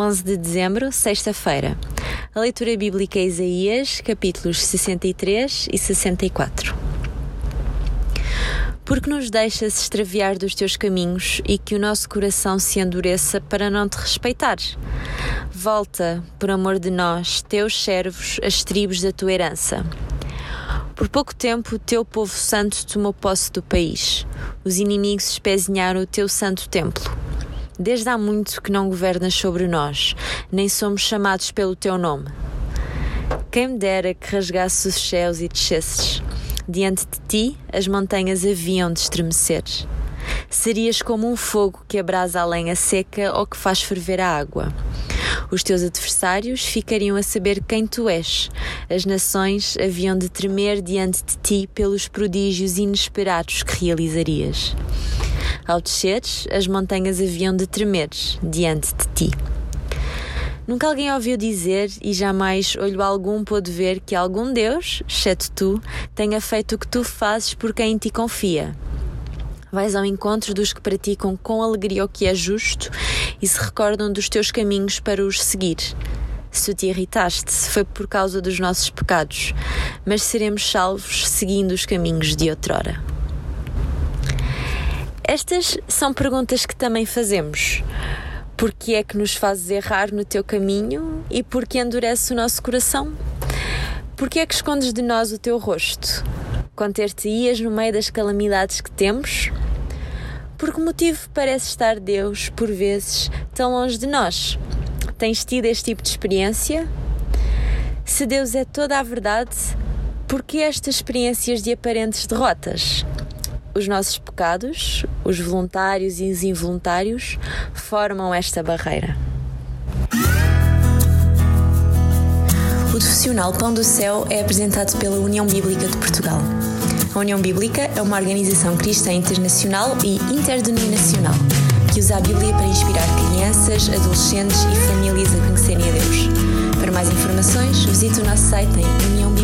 11 de dezembro, sexta-feira. A leitura bíblica é Isaías, capítulos 63 e 64. Porque nos deixas extraviar dos teus caminhos e que o nosso coração se endureça para não te respeitar? Volta, por amor de nós, teus servos, as tribos da tua herança. Por pouco tempo, o teu povo santo tomou posse do país. Os inimigos espezinharam o teu santo templo. Desde há muito que não governas sobre nós, nem somos chamados pelo teu nome. Quem me dera que rasgasse os céus e descesses. Diante de ti, as montanhas haviam de estremecer. Serias como um fogo que abrasa a lenha seca ou que faz ferver a água. Os teus adversários ficariam a saber quem tu és. As nações haviam de tremer diante de ti pelos prodígios inesperados que realizarias. Ao desceres, as montanhas haviam de tremer diante de ti. Nunca alguém ouviu dizer e jamais olho algum pôde ver que algum Deus, exceto tu, tenha feito o que tu fazes por quem em ti confia. Vais ao encontro dos que praticam com alegria o que é justo e se recordam dos teus caminhos para os seguir. Se te irritaste, foi por causa dos nossos pecados, mas seremos salvos seguindo os caminhos de outrora. Estas são perguntas que também fazemos. Por que é que nos fazes errar no teu caminho e por que endurece o nosso coração? Por que é que escondes de nós o teu rosto? Conter-te-ias no meio das calamidades que temos? Por que motivo parece estar Deus, por vezes, tão longe de nós? Tens tido este tipo de experiência? Se Deus é toda a verdade, por que estas experiências de aparentes derrotas? Os nossos pecados, os voluntários e os involuntários, formam esta barreira. O profissional Pão do Céu é apresentado pela União Bíblica de Portugal. A União Bíblica é uma organização cristã internacional e interdenominacional que usa a Bíblia para inspirar crianças, adolescentes e famílias a conhecerem a Deus. Para mais informações, visite o nosso site em união